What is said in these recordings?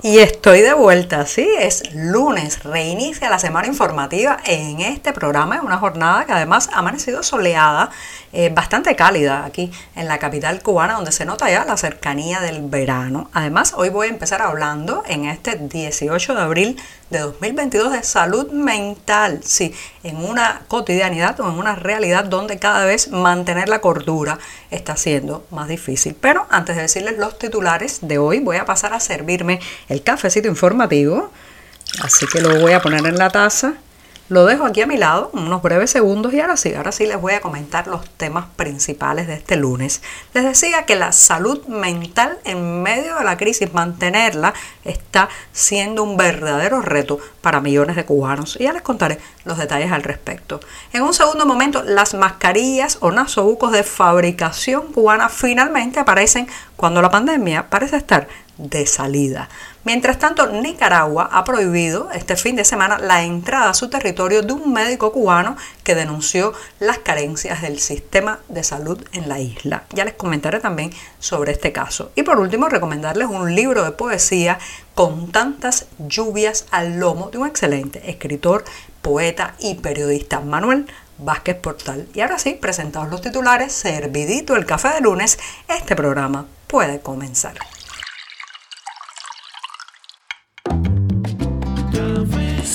Y estoy de vuelta, sí, es lunes, reinicia la semana informativa en este programa, es una jornada que además ha amanecido soleada, eh, bastante cálida aquí en la capital cubana, donde se nota ya la cercanía del verano. Además, hoy voy a empezar hablando en este 18 de abril de 2022 de salud mental, sí, en una cotidianidad o en una realidad donde cada vez mantener la cordura está siendo más difícil. Pero antes de decirles los titulares de hoy, voy a pasar a servirme el cafecito informativo, así que lo voy a poner en la taza lo dejo aquí a mi lado unos breves segundos y ahora sí, ahora sí les voy a comentar los temas principales de este lunes. Les decía que la salud mental en medio de la crisis, mantenerla, está siendo un verdadero reto para millones de cubanos. Y ya les contaré los detalles al respecto. En un segundo momento, las mascarillas o nasobucos de fabricación cubana finalmente aparecen cuando la pandemia parece estar de salida. Mientras tanto, Nicaragua ha prohibido este fin de semana la entrada a su territorio de un médico cubano que denunció las carencias del sistema de salud en la isla. Ya les comentaré también sobre este caso. Y por último, recomendarles un libro de poesía con tantas lluvias al lomo de un excelente escritor, poeta y periodista, Manuel Vázquez Portal. Y ahora sí, presentados los titulares, servidito el café de lunes, este programa puede comenzar.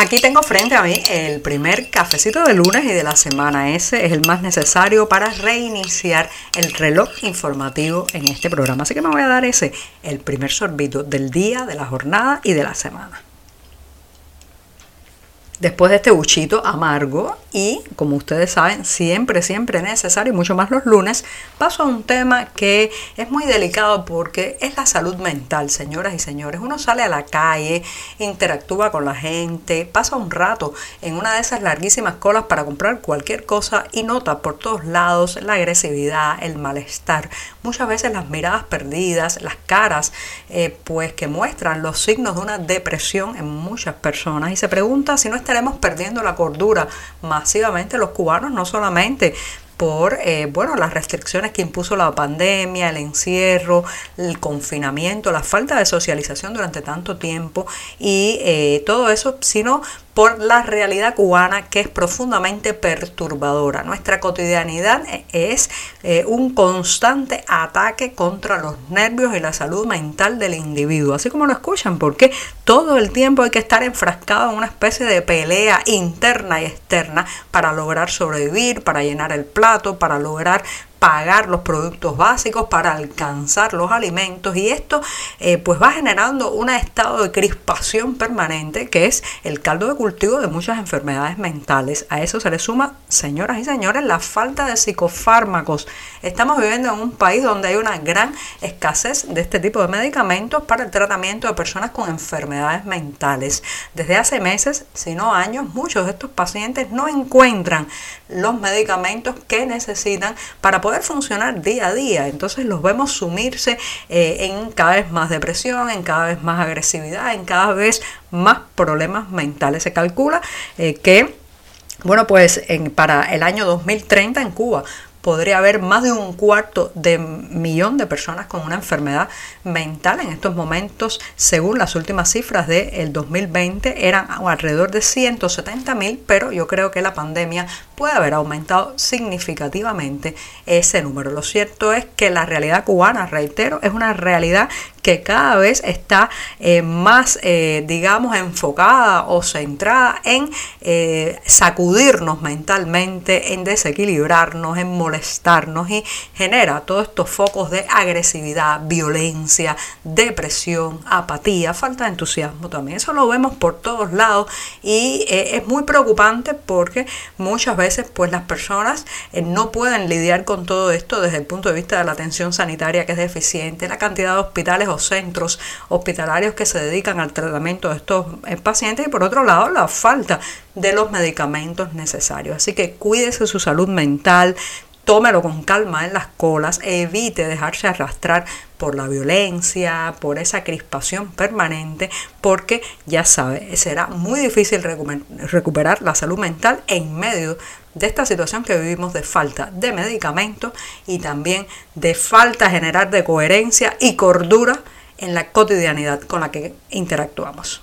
Aquí tengo frente a mí el primer cafecito de lunes y de la semana. Ese es el más necesario para reiniciar el reloj informativo en este programa. Así que me voy a dar ese, el primer sorbito del día, de la jornada y de la semana después de este buchito amargo y como ustedes saben siempre siempre necesario y mucho más los lunes paso a un tema que es muy delicado porque es la salud mental señoras y señores. Uno sale a la calle interactúa con la gente pasa un rato en una de esas larguísimas colas para comprar cualquier cosa y nota por todos lados la agresividad el malestar muchas veces las miradas perdidas las caras eh, pues que muestran los signos de una depresión en muchas personas. Y se pregunta si no estaremos perdiendo la cordura masivamente los cubanos, no solamente por eh, bueno, las restricciones que impuso la pandemia, el encierro, el confinamiento, la falta de socialización durante tanto tiempo y eh, todo eso, sino por la realidad cubana que es profundamente perturbadora. Nuestra cotidianidad es eh, un constante ataque contra los nervios y la salud mental del individuo, así como lo escuchan, porque todo el tiempo hay que estar enfrascado en una especie de pelea interna y externa para lograr sobrevivir, para llenar el plato, para lograr pagar los productos básicos para alcanzar los alimentos y esto eh, pues va generando un estado de crispación permanente que es el caldo de cultivo de muchas enfermedades mentales. A eso se le suma, señoras y señores, la falta de psicofármacos. Estamos viviendo en un país donde hay una gran escasez de este tipo de medicamentos para el tratamiento de personas con enfermedades mentales. Desde hace meses, si no años, muchos de estos pacientes no encuentran los medicamentos que necesitan para poder funcionar día a día. Entonces los vemos sumirse eh, en cada vez más depresión, en cada vez más agresividad, en cada vez más problemas mentales. Se calcula eh, que, bueno, pues en, para el año 2030 en Cuba podría haber más de un cuarto de millón de personas con una enfermedad mental en estos momentos, según las últimas cifras del 2020, eran alrededor de 170 mil, pero yo creo que la pandemia puede haber aumentado significativamente ese número. Lo cierto es que la realidad cubana, reitero, es una realidad que cada vez está eh, más, eh, digamos, enfocada o centrada en eh, sacudirnos mentalmente, en desequilibrarnos, en molestarnos y genera todos estos focos de agresividad, violencia, depresión, apatía, falta de entusiasmo también. Eso lo vemos por todos lados y es muy preocupante porque muchas veces pues las personas no pueden lidiar con todo esto desde el punto de vista de la atención sanitaria que es deficiente, la cantidad de hospitales o centros hospitalarios que se dedican al tratamiento de estos eh, pacientes y por otro lado la falta de los medicamentos necesarios. Así que cuídese su salud mental, tómelo con calma en las colas, evite dejarse arrastrar por la violencia, por esa crispación permanente, porque ya sabe, será muy difícil recuperar la salud mental en medio de esta situación que vivimos de falta de medicamentos y también de falta general de coherencia y cordura en la cotidianidad con la que interactuamos.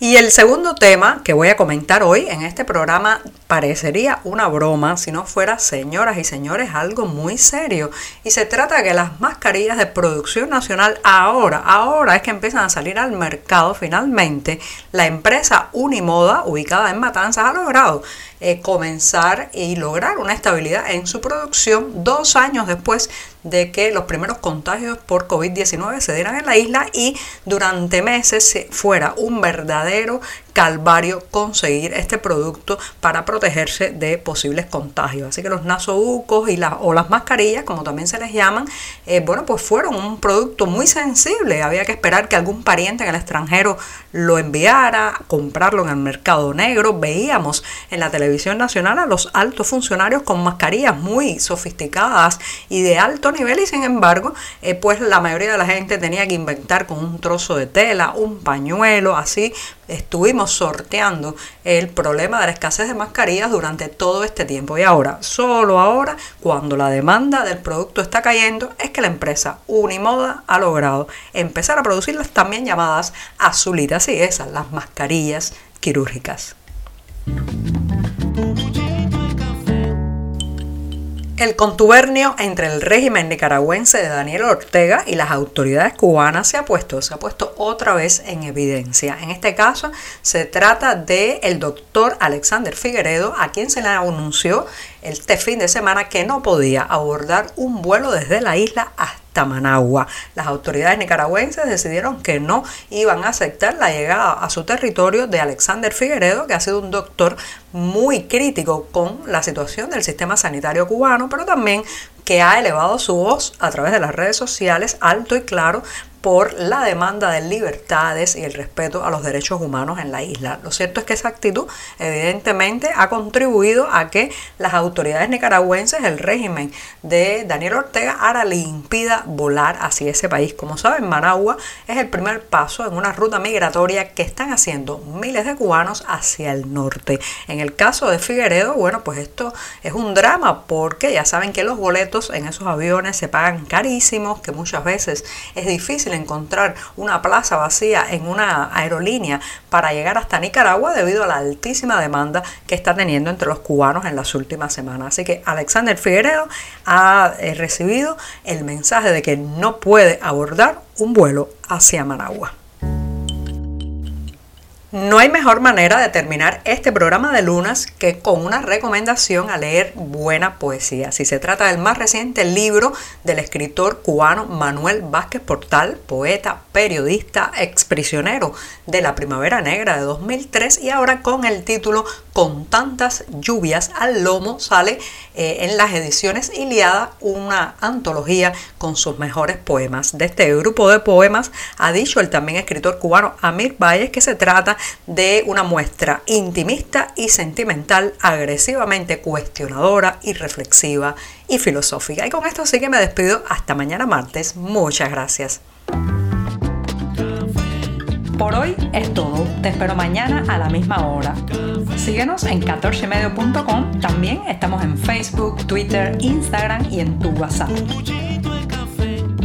Y el segundo tema que voy a comentar hoy en este programa parecería una broma si no fuera, señoras y señores, algo muy serio. Y se trata de que las mascarillas de producción nacional ahora, ahora es que empiezan a salir al mercado finalmente. La empresa Unimoda, ubicada en Matanzas, ha logrado eh, comenzar y lograr una estabilidad en su producción dos años después de que los primeros contagios por COVID-19 se dieran en la isla y durante meses fuera un verdadero calvario conseguir este producto para protegerse de posibles contagios. Así que los nasobucos y las, o las mascarillas, como también se les llaman, eh, bueno, pues fueron un producto muy sensible. Había que esperar que algún pariente en el extranjero lo enviara, comprarlo en el mercado negro. Veíamos en la televisión nacional a los altos funcionarios con mascarillas muy sofisticadas y de alto nivel y sin embargo, eh, pues la mayoría de la gente tenía que inventar con un trozo de tela, un pañuelo, así estuvimos sorteando el problema de la escasez de mascarillas durante todo este tiempo. Y ahora, solo ahora, cuando la demanda del producto está cayendo, es que la empresa Unimoda ha logrado empezar a producir las también llamadas azulitas y esas, las mascarillas quirúrgicas. El contubernio entre el régimen nicaragüense de Daniel Ortega y las autoridades cubanas se ha puesto, se ha puesto otra vez en evidencia. En este caso se trata de doctor Alexander Figueredo, a quien se le anunció este fin de semana que no podía abordar un vuelo desde la isla hasta Managua. Las autoridades nicaragüenses decidieron que no iban a aceptar la llegada a su territorio de Alexander Figueredo, que ha sido un doctor muy crítico con la situación del sistema sanitario cubano, pero también que ha elevado su voz a través de las redes sociales alto y claro por la demanda de libertades y el respeto a los derechos humanos en la isla. Lo cierto es que esa actitud evidentemente ha contribuido a que las autoridades nicaragüenses, el régimen de Daniel Ortega, ahora le impida volar hacia ese país. Como saben, Managua es el primer paso en una ruta migratoria que están haciendo miles de cubanos hacia el norte. En el caso de Figueredo, bueno, pues esto es un drama porque ya saben que los boletos en esos aviones se pagan carísimos, que muchas veces es difícil encontrar una plaza vacía en una aerolínea para llegar hasta Nicaragua debido a la altísima demanda que está teniendo entre los cubanos en las últimas semanas. Así que Alexander Figueredo ha eh, recibido el mensaje de que no puede abordar un vuelo hacia Managua. No hay mejor manera de terminar este programa de lunas que con una recomendación a leer buena poesía. Si se trata del más reciente libro del escritor cubano Manuel Vázquez Portal, poeta, periodista, exprisionero de la Primavera Negra de 2003 y ahora con el título Con tantas lluvias al lomo sale eh, en las ediciones Iliada una antología con sus mejores poemas. De este grupo de poemas ha dicho el también escritor cubano Amir Valles que se trata de una muestra intimista y sentimental, agresivamente cuestionadora y reflexiva y filosófica. Y con esto sí que me despido hasta mañana martes. Muchas gracias. Por hoy es todo. Te espero mañana a la misma hora. Síguenos en 14medio.com. También estamos en Facebook, Twitter, Instagram y en tu WhatsApp.